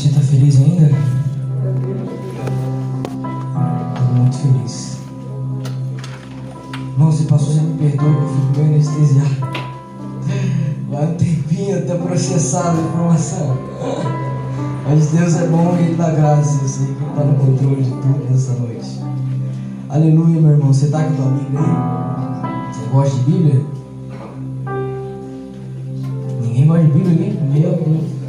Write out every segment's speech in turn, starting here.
Você está feliz ainda? Estou muito feliz. Irmão, se passou, você me perdoa, eu fico bem anestesiado. Vai um tempinho até processar a informação. Mas Deus é bom e Ele dá graça. Eu sei que Ele está no controle de tudo nessa noite. Aleluia, meu irmão. Você está com a tua Bíblia aí? Você gosta de Bíblia? Ninguém gosta de Bíblia aqui? Meu Deus.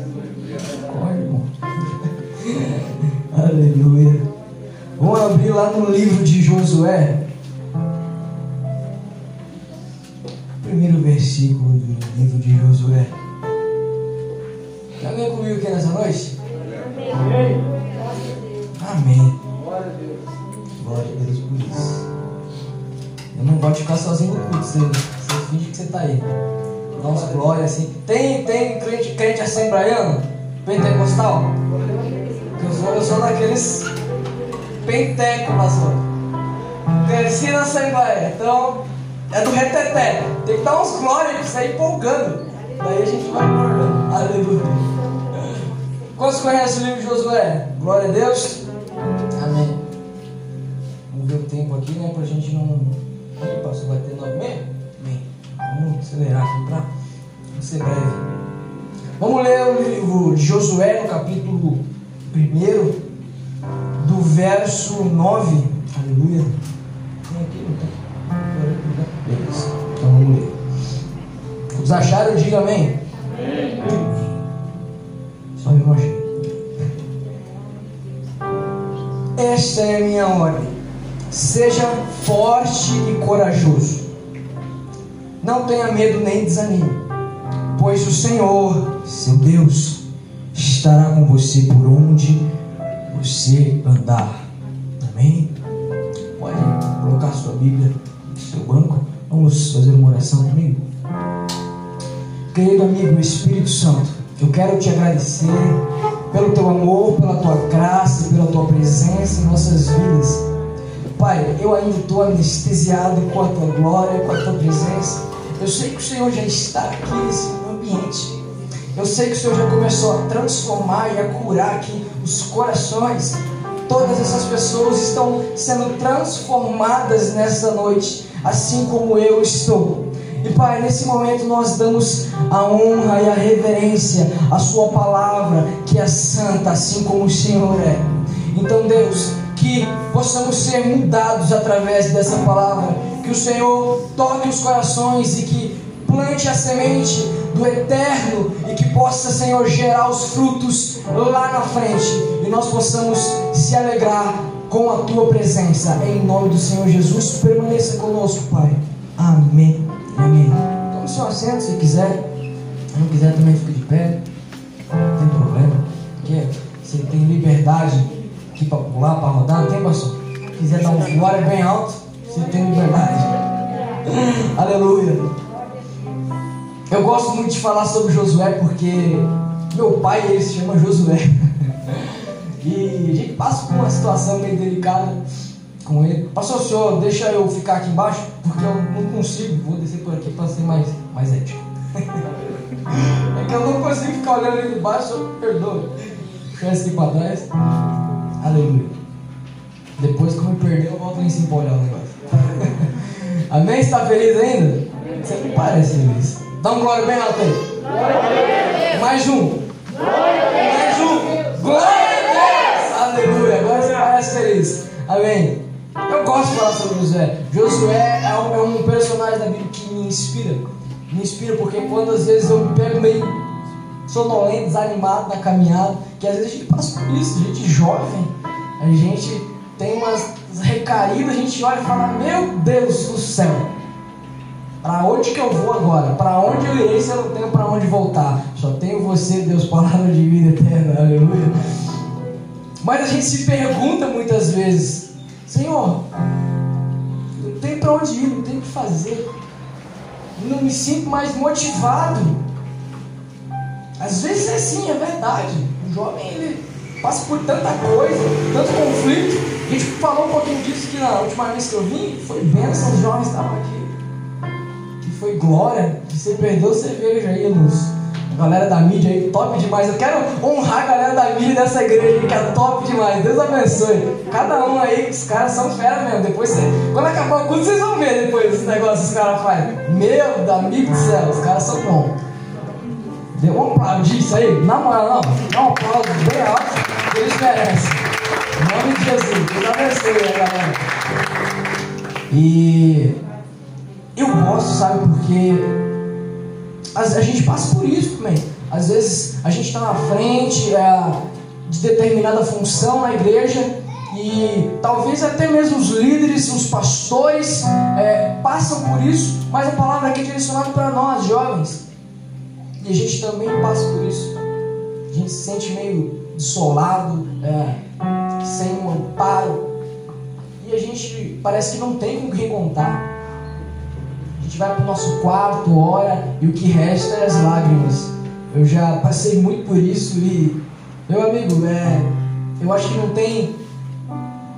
Vamos abrir lá no livro de Josué. Primeiro versículo do livro de Josué. Tem alguém comigo aqui nessa noite? Amém. Glória a Deus por isso. Eu não gosto de ficar sozinho no culto. Você, você finge que você está aí. Dá uns glória assim. Tem, tem crente, crente assembleiano? Pentecostal? Eu sou, eu sou daqueles penteco, pastor. Cresci na Assembleia. Então, é do reteté. Tem que dar uns glórias pra sair empolgando. Daí a gente vai acordando. Aleluia. Quantos conhecem o livro de Josué? Glória a Deus. Amém. Vamos ver o tempo aqui, né? Pra gente não. Ih, pastor, vai ter nove meia? Amém. Vamos acelerar aqui pra ser breve. Vamos ler o livro de Josué, no capítulo 1, verso 9. Aleluia. Tem aqui, não tem? Beleza. Então vamos ler. Os acharam, diga amém. Amém. Só me imagina. Esta é a minha ordem. Seja forte e corajoso. Não tenha medo nem desanime, pois o Senhor, seu Deus, estará com você por onde você andar. Amém? Pode colocar sua Bíblia no seu banco. Vamos fazer uma oração comigo. Querido amigo Espírito Santo, eu quero te agradecer pelo teu amor, pela tua graça, pela tua presença em nossas vidas. Pai, eu ainda estou anestesiado com a tua glória, com a tua presença. Eu sei que o Senhor já está aqui nesse ambiente. Eu sei que o Senhor já começou a transformar e a curar aqui os corações. Todas essas pessoas estão sendo transformadas nessa noite, assim como eu estou. E Pai, nesse momento nós damos a honra e a reverência à Sua palavra, que é santa, assim como o Senhor é. Então, Deus, que possamos ser mudados através dessa palavra, que o Senhor toque os corações e que plante a semente do eterno e que possa, Senhor, gerar os frutos lá na frente e nós possamos se alegrar com a tua presença. Em nome do Senhor Jesus, permaneça conosco, Pai. Amém. Amém. Tome seu assento se quiser. Se não quiser, também fique de pé. Não tem problema. Porque você tem liberdade aqui para pular, para rodar. Não tem, pastor? Se quiser dar um glória bem alto, você tem liberdade. Aleluia. Eu gosto muito de falar sobre Josué porque meu pai ele se chama Josué. e a gente passa por uma situação meio delicada com ele. Pastor, senhor deixa eu ficar aqui embaixo porque eu não consigo. Vou descer por aqui para ser mais, mais ético. é que eu não consigo ficar olhando ali embaixo, eu perdoo. Esse aqui para trás. Aleluia. Depois que eu me perder, eu volto em cima para olhar o negócio. Amém? Está feliz ainda? Você não parece feliz. Dá um glória bem alto aí. Mais um. Mais um. Glória a Deus. Aleluia. Agora você parece feliz. Amém. Eu gosto de falar sobre Josué. Josué é um, é um personagem da Bíblia que me inspira. Me inspira porque quando às vezes eu me pego meio sonolento, desanimado na caminhada, que às vezes a gente passa por isso, gente jovem, a gente tem umas recaídas, a gente olha e fala, meu Deus do céu, para onde que eu vou agora? Para onde eu irei se eu não tenho para onde voltar? Só tenho você, Deus, palavra de vida eterna, aleluia. Mas a gente se pergunta muitas vezes, Senhor, não tem para onde ir, não tem o que fazer, não me sinto mais motivado. Às vezes é sim, é verdade. O jovem ele passa por tanta coisa, tanto conflito. A gente falou um pouquinho disso que na última vez que eu vim, foi bênção, os jovens estavam glória, que você perdeu cerveja aí, luz. galera da mídia aí, top demais. Eu quero honrar a galera da mídia dessa igreja aí, que é top demais. Deus abençoe. Cada um aí, os caras são fera mesmo. Depois, você, quando acabar o culto, vocês vão ver depois esse negócio que os caras fazem. Meu amigo do céu, os caras são bons. Vamos aplaudir isso aí? Na moral, não. Dá um aplauso bem alto eles merecem. Em nome de Jesus. Deus abençoe galera. E eu gosto, sabe, porque a, gente passa por isso também. Às vezes a gente está na frente é, de determinada função na igreja e talvez até mesmo os líderes, os pastores é, passam por isso, mas a palavra aqui é direcionada para nós, jovens. E a gente também passa por isso. A gente se sente meio desolado, é, sem um amparo. E a gente parece que não tem com quem contar. A gente vai para o nosso quarto, ora, e o que resta é as lágrimas. Eu já passei muito por isso e, meu amigo, é, eu acho que não tem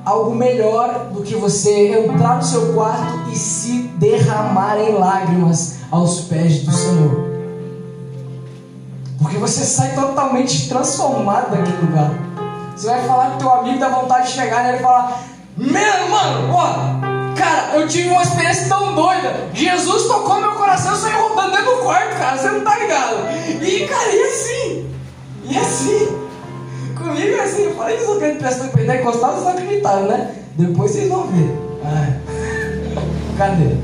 algo melhor do que você entrar no seu quarto e se derramar em lágrimas aos pés do Senhor. Porque você sai totalmente transformado daquele lugar. Você vai falar que teu amigo dá vontade de chegar e falar: Meu, mano, ó, cara, eu tive uma experiência tão doida. Jesus tocou meu coração, eu saí rodando dentro do quarto, cara, você não tá ligado. E, cara, e assim? E assim? Comigo é assim, eu falei que prestar pentecostal, vocês não acreditaram, né? Depois vocês vão ver. Ah, cadê?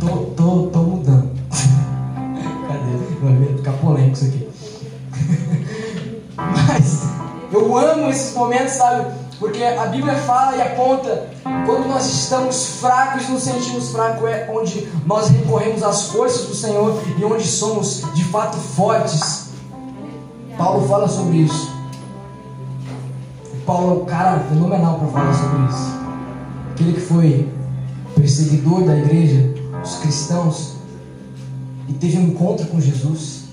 Tô, tô, tô mudando. cadê? Vai ficar polêmico isso aqui. Mas eu amo esses momentos, sabe? Porque a Bíblia fala e aponta quando nós estamos fracos, nos sentimos fracos, é onde nós recorremos às forças do Senhor e onde somos de fato fortes. Paulo fala sobre isso. Paulo é um cara fenomenal para falar sobre isso. Aquele que foi perseguidor da igreja, dos cristãos, e teve um encontro com Jesus.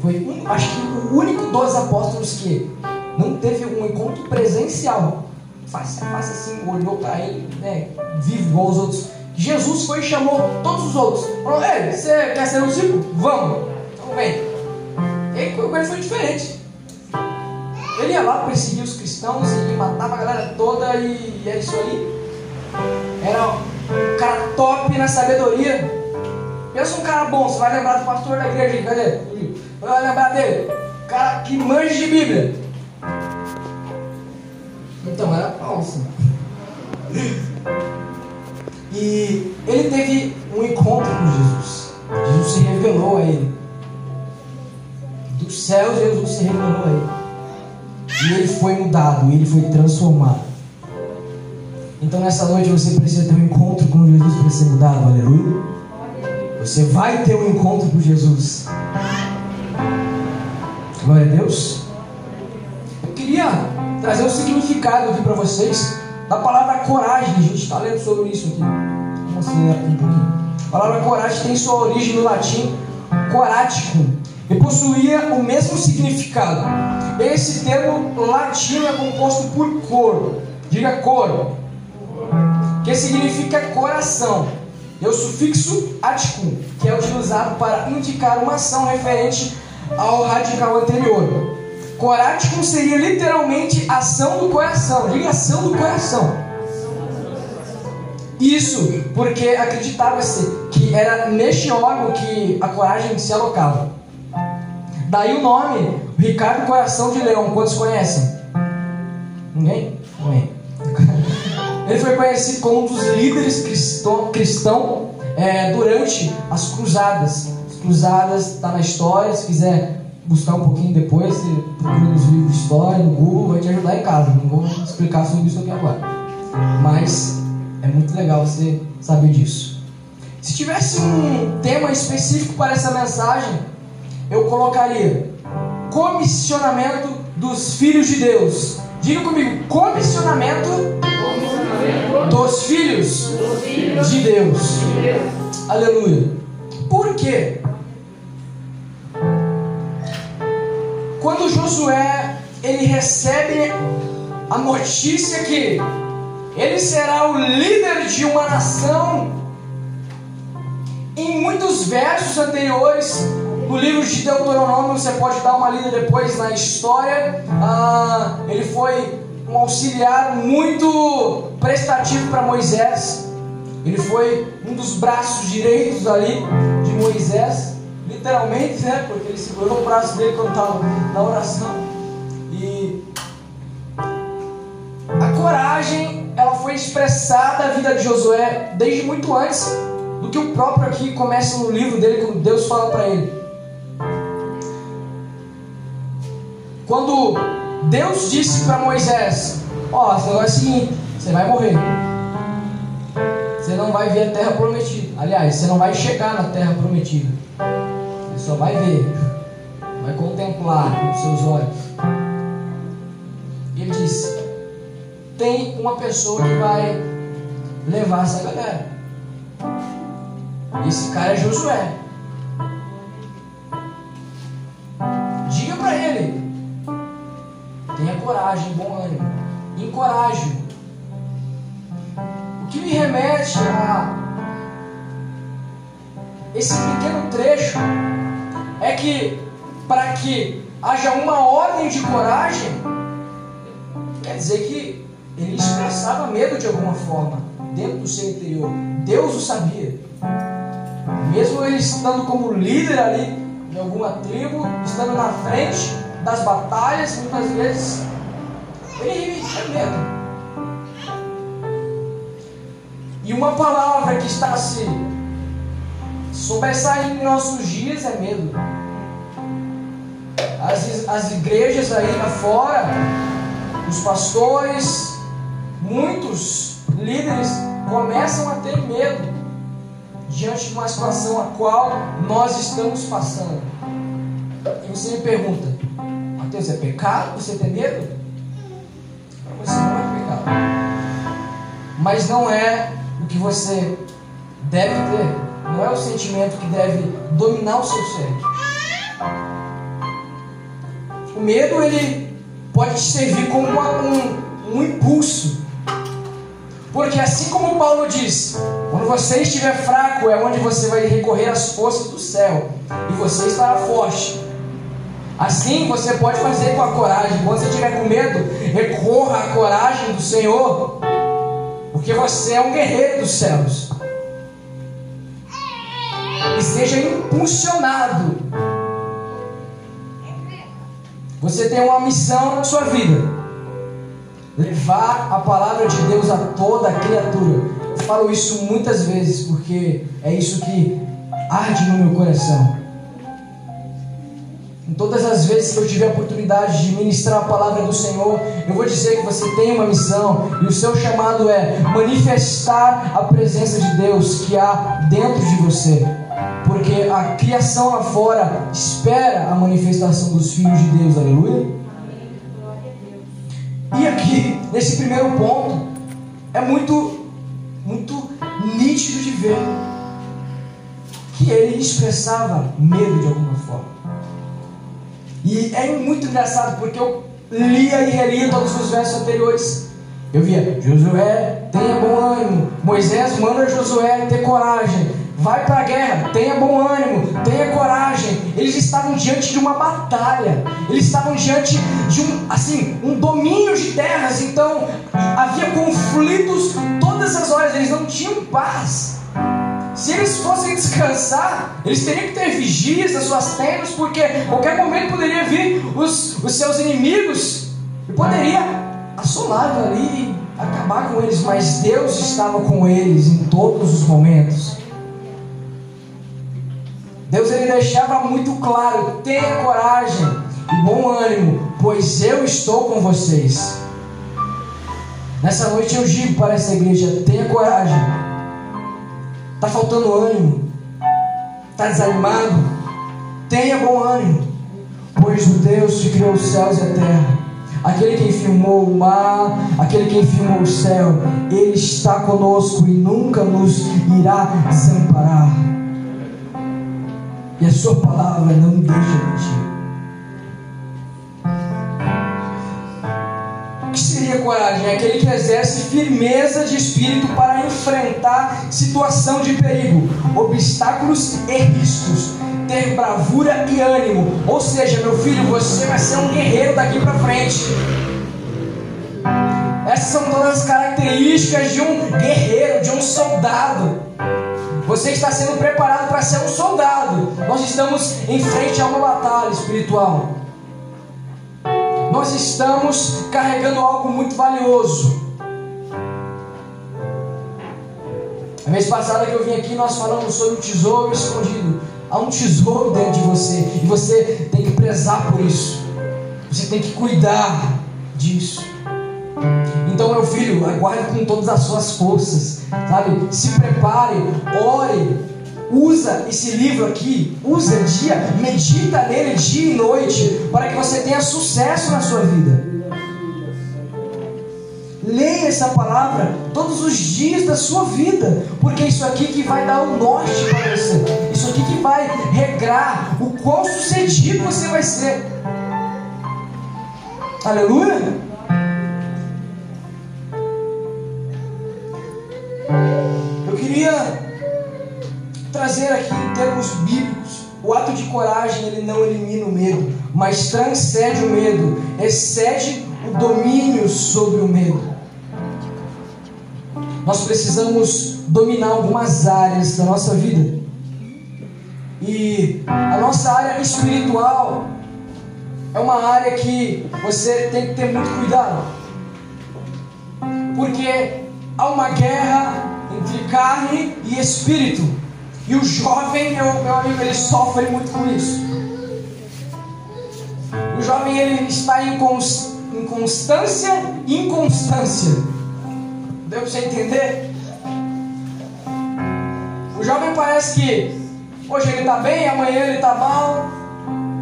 Foi, acho que, o único dos apóstolos que não teve um encontro presencial. Faz, faz assim, olhou para ele, né, vivo igual os outros. Jesus foi e chamou todos os outros. Falou, ei, você quer ser um discípulo? Vamos. Então vem. E com ele foi diferente. Ele ia lá perseguir os cristãos e matava a galera toda e era isso aí. Era um cara top na sabedoria. Pensa um cara bom, você vai lembrar do pastor da igreja, cadê? Vai lembrar dele. Cara que manja de Bíblia. Então era falso. E ele teve um encontro com Jesus. Jesus se revelou a ele. Do céu, Jesus se revelou a ele. E ele foi mudado, ele foi transformado. Então nessa noite você precisa ter um encontro com Jesus para ser mudado, aleluia. Você vai ter um encontro com Jesus. Glória a Deus. Eu queria trazer um significado aqui para vocês da palavra coragem. A gente está lendo sobre isso aqui. Vamos acelerar aqui um pouquinho. A palavra coragem tem sua origem no latim corático e possuía o mesmo significado. Esse termo latino é composto por coro. Diga coro. Que significa coração. E o sufixo aticum, que é utilizado para indicar uma ação referente ao radical anterior. Coraticum seria literalmente ação do coração. Diga ação do coração. Isso porque acreditava-se que era neste órgão que a coragem se alocava. Daí o nome Ricardo Coração de Leão. Quantos conhecem? Ninguém? Ninguém. Ele foi conhecido como um dos líderes cristão, cristão é, durante as cruzadas. As cruzadas está na história, se quiser buscar um pouquinho depois, você procura nos livros de história, no Google, vai te ajudar em casa. Não vou explicar sobre isso aqui agora. Mas é muito legal você saber disso. Se tivesse um tema específico para essa mensagem, eu colocaria comissionamento dos filhos de Deus. Diga comigo, comissionamento, dos, filhos. De Deus. Aleluia. Por quê? Quando Josué ele recebe a notícia que ele será o líder de uma nação, em muitos versos anteriores no livro de Deuteronômio, você pode dar uma lida depois na história, ah, ele foi um auxiliar muito prestativo para Moisés. Ele foi um dos braços direitos ali de Moisés, literalmente, né? Porque ele segurou o braço dele quando estava na oração. E a coragem, ela foi expressada na vida de Josué desde muito antes do que o próprio aqui começa no livro dele, quando Deus fala para ele. Quando Deus disse para Moisés: Ó, oh, esse negócio é o seguinte, você vai morrer. Você não vai ver a terra prometida. Aliás, você não vai chegar na terra prometida. Só vai ver, vai contemplar com os seus olhos. E ele disse: Tem uma pessoa que vai levar essa galera. Esse cara é Josué. Diga para ele: tenha coragem, bom ânimo, encoraje. O que me remete a esse pequeno trecho é que para que haja uma ordem de coragem, quer dizer que ele expressava medo de alguma forma dentro do seu interior. Deus o sabia. Mesmo ele estando como líder ali de alguma tribo, estando na frente das batalhas, muitas vezes, ele tinha medo. E uma palavra que está se sobressaindo em nossos dias é medo. As, as igrejas aí fora, os pastores, muitos líderes começam a ter medo diante de uma situação a qual nós estamos passando. E você me pergunta, Mateus, é pecado você ter medo? Para você não é pecado. Mas não é o que você deve ter. Não é o sentimento que deve dominar o seu ser. O medo ele pode te servir como uma, um, um impulso porque assim como Paulo diz, quando você estiver fraco é onde você vai recorrer às forças do céu e você estará forte. Assim você pode fazer com a coragem. Quando você estiver com medo, recorra à coragem do Senhor, porque você é um guerreiro dos céus. Seja impulsionado. Você tem uma missão na sua vida levar a palavra de Deus a toda a criatura. Eu falo isso muitas vezes porque é isso que arde no meu coração. Em todas as vezes que eu tiver a oportunidade de ministrar a palavra do Senhor, eu vou dizer que você tem uma missão e o seu chamado é manifestar a presença de Deus que há dentro de você. Porque a criação lá fora espera a manifestação dos filhos de Deus, aleluia. E aqui, nesse primeiro ponto, é muito, muito nítido de ver que ele expressava medo de alguma forma. E é muito engraçado porque eu lia e relia todos os versos anteriores. Eu via Josué, tenha bom ânimo. Moisés manda Josué ter coragem. Vai para a guerra, tenha bom ânimo, tenha coragem. Eles estavam diante de uma batalha. Eles estavam diante de um, assim, um domínio de terras. Então havia conflitos todas as horas. Eles não tinham paz. Se eles fossem descansar, eles teriam que ter vigias nas suas tendas, porque qualquer momento poderia vir os, os seus inimigos e poderia assolá-los ali e acabar com eles. Mas Deus estava com eles em todos os momentos. Deus ele deixava muito claro: tenha coragem e bom ânimo, pois eu estou com vocês. Nessa noite eu digo para essa igreja: tenha coragem. Está faltando ânimo? Está desanimado? Tenha bom ânimo, pois o Deus que criou os céus e a terra, aquele que firmou o mar, aquele que firmou o céu, Ele está conosco e nunca nos irá desamparar e a sua palavra não deixa mentir. O que seria coragem é aquele que exerce firmeza de espírito para enfrentar situação de perigo, obstáculos e riscos, ter bravura e ânimo. Ou seja, meu filho, você vai ser um guerreiro daqui para frente. Essas são todas as características de um guerreiro, de um soldado. Você está sendo preparado para ser um soldado. Nós estamos em frente a uma batalha espiritual. Nós estamos carregando algo muito valioso. A mês passada que eu vim aqui, nós falamos sobre o tesouro escondido. Há um tesouro dentro de você e você tem que prezar por isso. Você tem que cuidar disso. Então, meu filho, aguarde com todas as suas forças, sabe? Se prepare, ore, usa esse livro aqui, usa dia, medita nele dia e noite, para que você tenha sucesso na sua vida. Leia essa palavra todos os dias da sua vida, porque isso aqui que vai dar o norte para você. Isso aqui que vai regrar o quão sucedido você vai ser. Aleluia! Eu queria trazer aqui em termos bíblicos. O ato de coragem ele não elimina o medo, mas transcende o medo, excede o domínio sobre o medo. Nós precisamos dominar algumas áreas da nossa vida. E a nossa área espiritual é uma área que você tem que ter muito cuidado. Porque há uma guerra entre carne e espírito. E o jovem, meu, meu amigo, ele sofre muito com isso. O jovem ele está em, cons, em constância e inconstância. Deu para você entender? O jovem parece que hoje ele está bem, amanhã ele está mal,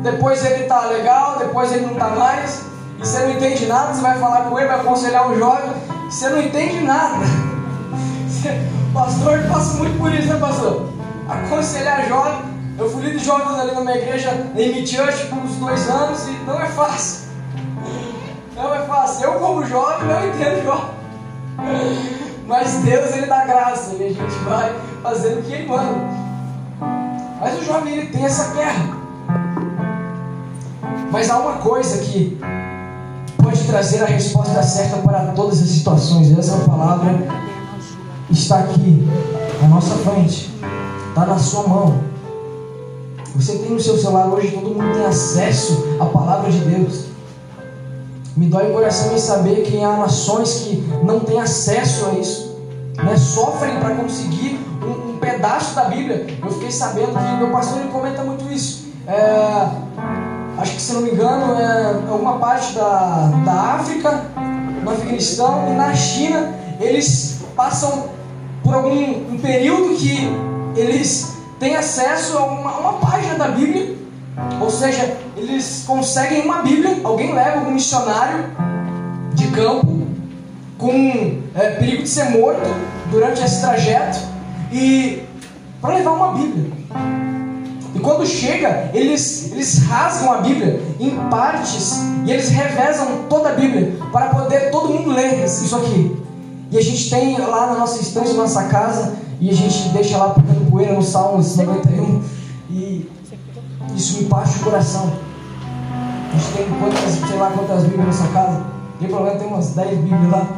depois ele está legal, depois ele não está mais. E você não entende nada, você vai falar com ele, vai aconselhar o jovem, você não entende nada. pastor passa muito por isso, né, pastor? Aconselhar jovem. Eu fui líder de jovens ali na minha igreja, na Church, por uns dois anos, e não é fácil. Não é fácil. Eu, como jovem, não entendo jovem. Mas Deus, Ele dá graça, e a gente vai fazendo o que Ele manda. Mas o jovem, ele tem essa guerra. Mas há uma coisa que pode trazer a resposta certa para todas as situações. Essa palavra está aqui, na nossa frente, está na sua mão. Você tem no seu celular hoje, todo mundo tem acesso à palavra de Deus. Me dói o coração em saber que há nações que não têm acesso a isso, né? sofrem para conseguir um, um, pedaço da Bíblia. Eu fiquei sabendo que meu pastor ele comenta muito isso. É, acho que se não me engano, é alguma parte da, da África, no Afeganistão e na China, eles passam por algum um período que eles têm acesso a uma, uma página da Bíblia, ou seja, eles conseguem uma Bíblia, alguém leva algum missionário de campo com é, perigo de ser morto durante esse trajeto e para levar uma Bíblia. E quando chega, eles, eles rasgam a Bíblia em partes e eles revezam toda a Bíblia para poder todo mundo ler isso aqui. E a gente tem lá na nossa estante, na nossa casa, e a gente deixa lá pegando poeira no Salmos 91. E isso me parte o coração. A gente tem quantas, sei lá quantas Bíblias na nossa casa. Tem problema, tem umas 10 Bíblias lá.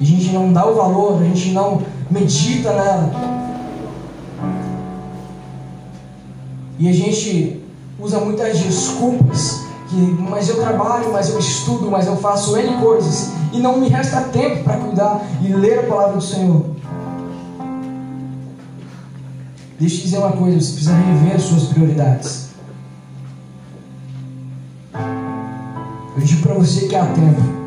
E a gente não dá o valor, a gente não medita nela. E a gente usa muitas desculpas que, mas eu trabalho, mas eu estudo, mas eu faço N coisas e não me resta tempo para cuidar e ler a palavra do Senhor. Deixa eu dizer uma coisa: você precisa rever as suas prioridades. Eu digo para você que há tempo.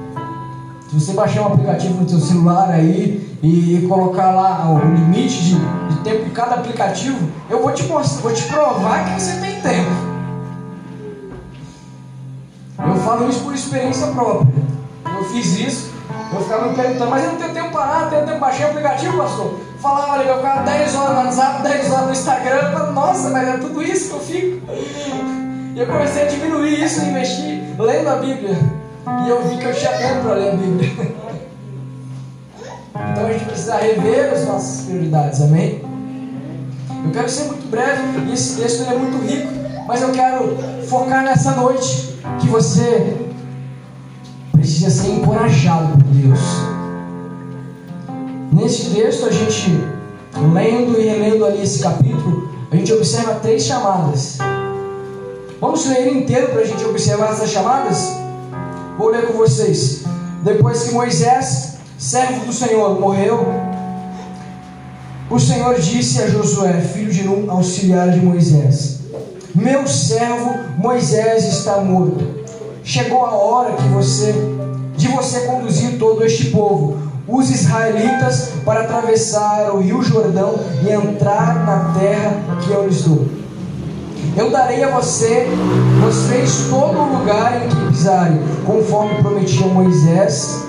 Se você baixar um aplicativo no seu celular aí e colocar lá o limite de, de tempo de cada aplicativo, eu vou te mostrar, vou te provar que você tem tempo. Eu falo isso por experiência própria. Eu fiz isso, eu ficava me perguntando, mas eu não tenho tempo para nada, tenho tempo, baixei o aplicativo, pastor. Falava ali, eu ficava 10 horas no WhatsApp, 10 horas no Instagram, falava, nossa, mas é tudo isso que eu fico. E eu comecei a diminuir isso, investir lendo a Bíblia. E eu vi que eu tinha tempo para ler a Bíblia. Então a gente precisa rever as nossas prioridades, amém? Eu quero ser muito breve, e esse texto é muito rico, mas eu quero focar nessa noite que você precisa ser encorajado por Deus. Nesse texto, a gente, lendo e relendo ali esse capítulo, a gente observa três chamadas. Vamos ler inteiro para a gente observar essas chamadas? Vou ler com vocês. Depois que Moisés, servo do Senhor, morreu, o Senhor disse a Josué, filho de Nun, auxiliar de Moisés: Meu servo Moisés está morto. Chegou a hora que você de você conduzir todo este povo, os israelitas, para atravessar o rio Jordão e entrar na terra que eu lhes dou. Eu darei a você, vocês todo o lugar em que pisarem, conforme prometia Moisés,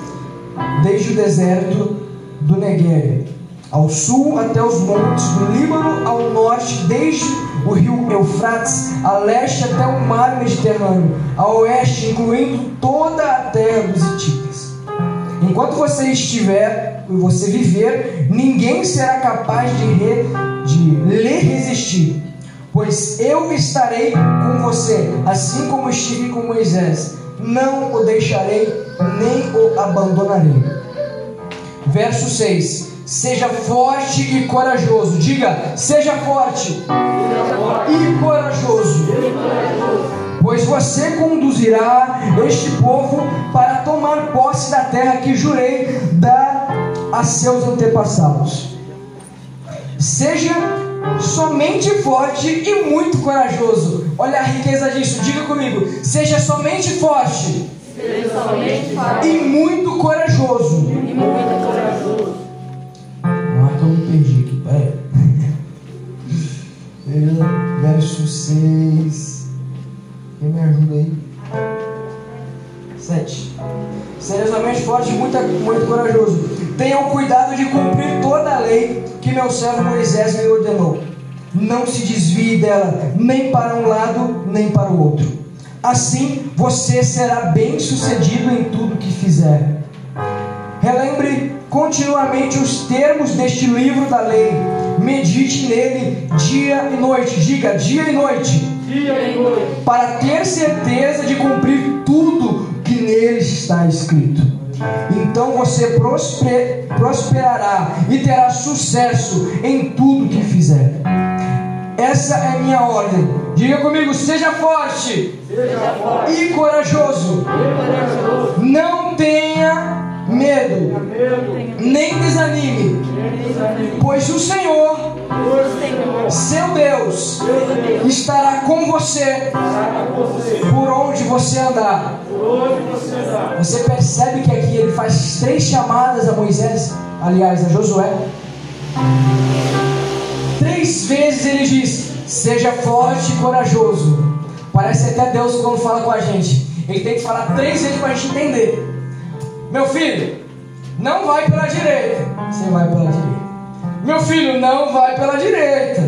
desde o deserto do Negev, ao sul até os montes do Líbano, ao norte, desde o rio Eufrates, a leste até o mar Mediterrâneo, a oeste, incluindo toda a terra dos Hititas. Enquanto você estiver e você viver, ninguém será capaz de, re, de lhe resistir, pois eu estarei com você, assim como estive com Moisés. Não o deixarei, nem o abandonarei. Verso 6 Seja forte e corajoso. Diga, seja forte, seja forte. E, corajoso. Pois você conduzirá este povo para tomar posse da terra que jurei dar a seus antepassados. Seja somente forte e muito corajoso. Olha a riqueza disso. Diga comigo. Seja somente forte. Seja somente forte. E muito corajoso. E muito corajoso eu me perdi aqui, peraí. Verso 6. Quem me ajuda aí? 7. Somente forte e muito, muito corajoso. Tenham cuidado de cumprir toda a lei que meu servo Moisés me ordenou. Não se desvie dela, nem para um lado, nem para o outro. Assim você será bem sucedido em tudo que fizer. Relembre continuamente os termos deste livro da lei. Medite nele dia e noite. Diga dia e noite. Dia e noite. Para ter certeza de cumprir tudo que nele está escrito. Então você prosper, prosperará e terá sucesso em tudo que fizer. Essa é minha ordem. Diga comigo, seja forte, seja forte. E, corajoso. e corajoso. Não tenha medo, nem desanime, pois o Senhor, seu Deus, estará com você por onde você andar. Você percebe que aqui ele faz três chamadas a Moisés, aliás, a Josué. Três vezes ele diz: Seja forte e corajoso. Parece até Deus quando fala com a gente. Ele tem que falar três vezes para a gente entender. Meu filho, não vai pela direita. Você vai pela direita. Meu filho, não vai pela direita.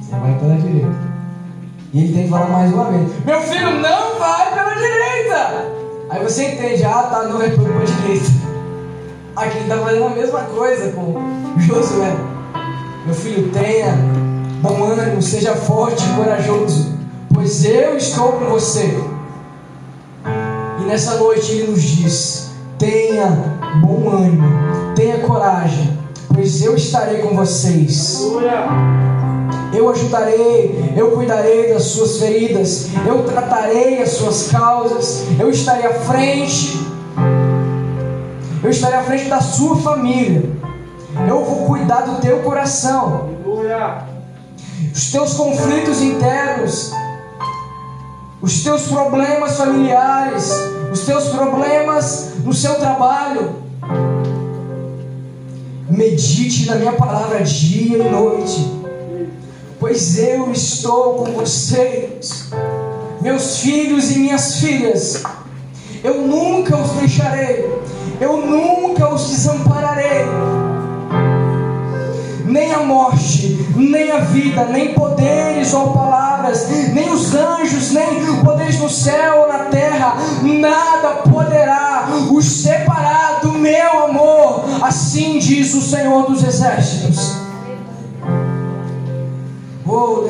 Você vai pela direita. E ele tem que falar mais uma vez: Meu filho, não vai pela direita. Aí você entende: Ah, tá, não é pela direita. Aqui ele está fazendo a mesma coisa com Josué. Meu filho, tenha bom ânimo, seja forte e corajoso, pois eu estou com você. E nessa noite ele nos diz: Tenha bom ânimo, tenha coragem, pois eu estarei com vocês. Eu ajudarei, eu cuidarei das suas feridas, eu tratarei as suas causas, eu estarei à frente, eu estarei à frente da sua família, eu vou cuidar do teu coração, os teus conflitos internos, os teus problemas familiares, os teus problemas no seu trabalho. Medite na minha palavra dia e noite, pois eu estou com vocês, meus filhos e minhas filhas. Eu nunca os deixarei, eu nunca os desampararei. Nem a morte, nem a vida, nem poderes ou palavras, nem os anjos, nem poderes no céu ou na terra, nada poderá os separar do meu amor, assim diz o Senhor dos Exércitos. Oh,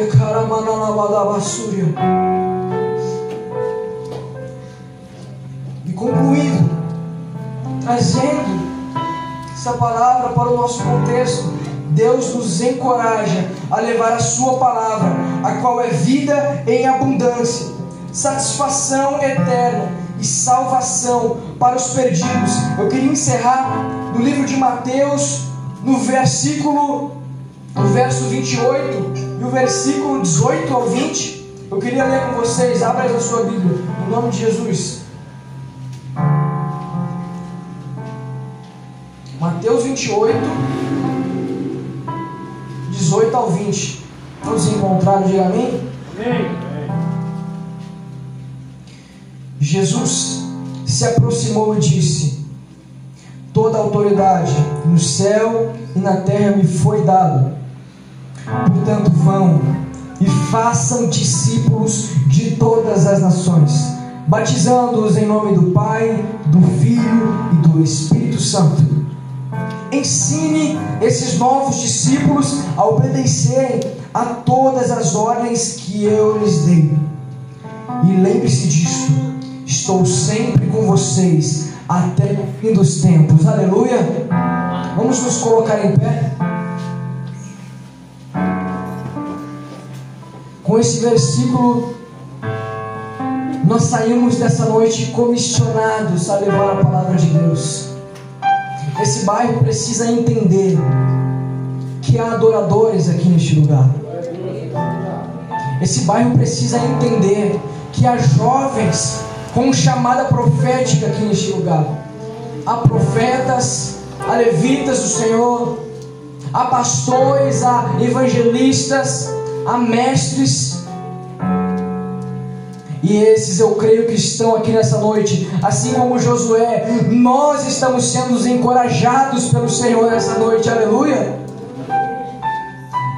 E concluindo, trazendo essa palavra para o nosso contexto, Deus nos encoraja a levar a Sua palavra, a qual é vida em abundância, satisfação eterna e salvação para os perdidos. Eu queria encerrar no livro de Mateus, no versículo, no verso 28 e o versículo 18 ao 20. Eu queria ler com vocês, abra a sua Bíblia, em nome de Jesus. Mateus 28, 18 ao 20. Todos encontraram, diga amém? Amém. Jesus se aproximou e disse: Toda autoridade no céu e na terra me foi dada. Portanto, vão e façam discípulos de todas as nações, batizando-os em nome do Pai, do Filho e do Espírito Santo ensine esses novos discípulos a obedecerem a todas as ordens que eu lhes dei. E lembre-se disso, estou sempre com vocês até o fim dos tempos. Aleluia! Vamos nos colocar em pé. Com esse versículo, nós saímos dessa noite comissionados a levar a palavra de Deus. Esse bairro precisa entender que há adoradores aqui neste lugar. Esse bairro precisa entender que há jovens com chamada profética aqui neste lugar. Há profetas, há levitas do Senhor, há pastores, há evangelistas, há mestres e esses eu creio que estão aqui nessa noite, assim como Josué, nós estamos sendo encorajados pelo Senhor nessa noite, aleluia.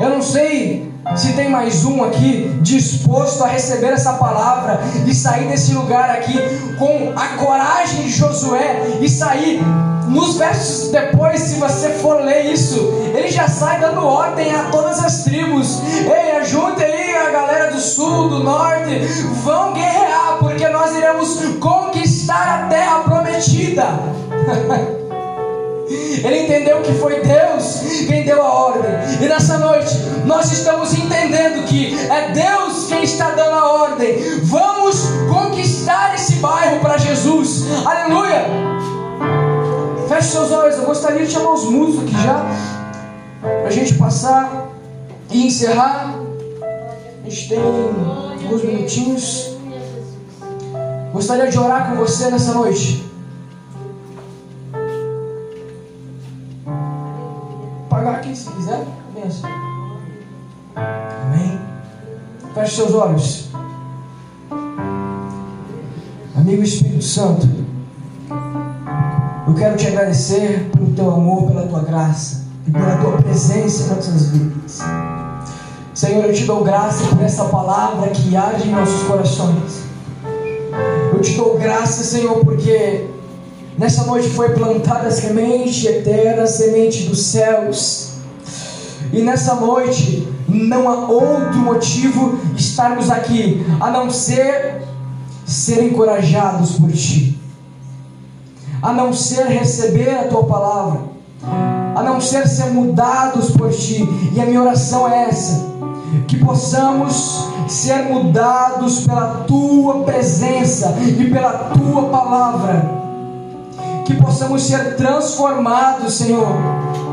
Eu não sei se tem mais um aqui disposto a receber essa palavra e sair desse lugar aqui com a coragem de Josué e sair nos versos depois, se você for ler isso, ele já sai dando ordem a todas as tribos. Ei, ajunte aí sul, do norte, vão guerrear, porque nós iremos conquistar a terra prometida. Ele entendeu que foi Deus quem deu a ordem. E nessa noite nós estamos entendendo que é Deus quem está dando a ordem. Vamos conquistar esse bairro para Jesus. Aleluia! Feche seus olhos. Eu gostaria de chamar os músicos aqui já. Para a gente passar e encerrar. A gente tem alguns minutinhos. Gostaria de orar com você nessa noite. Pagar aqui se quiser. Benção. Amém. Feche seus olhos. Amigo Espírito Santo. Eu quero te agradecer pelo teu amor, pela tua graça e pela tua presença em nossas vidas. Senhor, eu te dou graça por essa palavra que age em nossos corações. Eu te dou graça, Senhor, porque nessa noite foi plantada a semente eterna, a semente dos céus. E nessa noite não há outro motivo estarmos aqui a não ser ser encorajados por Ti a não ser receber a tua palavra, a não ser ser mudados por ti. E a minha oração é essa: que possamos ser mudados pela tua presença e pela tua palavra, que possamos ser transformados, Senhor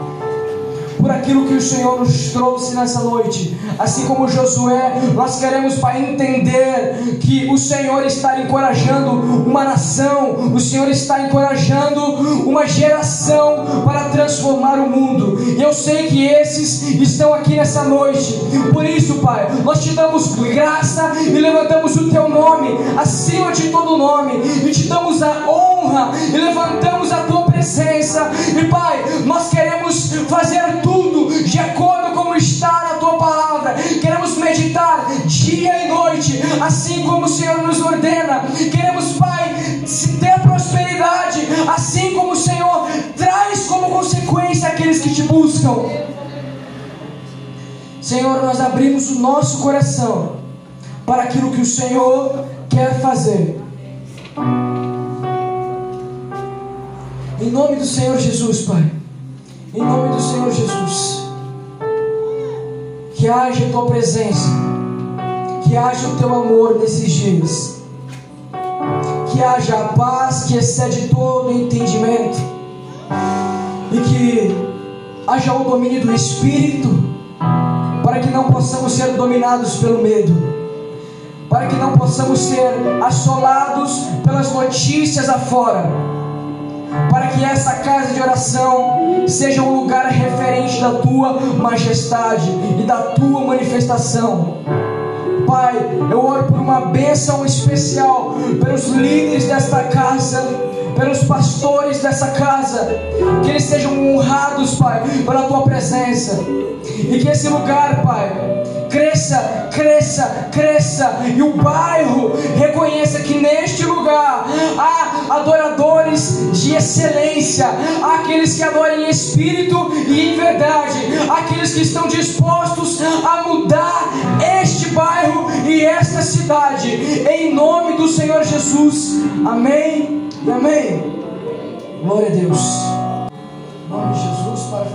por aquilo que o Senhor nos trouxe nessa noite. Assim como Josué, nós queremos, Pai, entender que o Senhor está encorajando uma nação, o Senhor está encorajando uma geração para transformar o mundo. E eu sei que esses estão aqui nessa noite. Por isso, Pai, nós te damos graça e levantamos o teu nome acima de todo nome, e te damos a honra e levantamos a tua presença. E Pai, nós queremos fazer tudo de acordo com está na tua palavra. Queremos meditar dia e noite, assim como o Senhor nos ordena. Queremos, Pai, ter prosperidade, assim como o Senhor traz como consequência aqueles que te buscam. Senhor, nós abrimos o nosso coração para aquilo que o Senhor quer fazer. Em nome do Senhor Jesus, Pai. Em nome do Senhor Jesus. Que haja a tua presença. Que haja o teu amor nesses dias. Que haja a paz que excede todo entendimento. E que haja o domínio do Espírito. Para que não possamos ser dominados pelo medo para que não possamos ser assolados pelas notícias afora, para que essa casa de oração seja um lugar referente da tua majestade e da tua manifestação. Pai, eu oro por uma bênção especial pelos líderes desta casa, pelos pastores dessa casa, que eles sejam honrados, Pai, pela tua presença, e que esse lugar, Pai, cresça, cresça, cresça, e o bairro reconheça que neste lugar há adoradores de excelência, há aqueles que adoram em espírito e em verdade, aqueles que estão dispostos a mudar este bairro e esta cidade, em nome do Senhor Jesus, amém e amém. Glória a Deus. Em nome de Jesus, para fazer.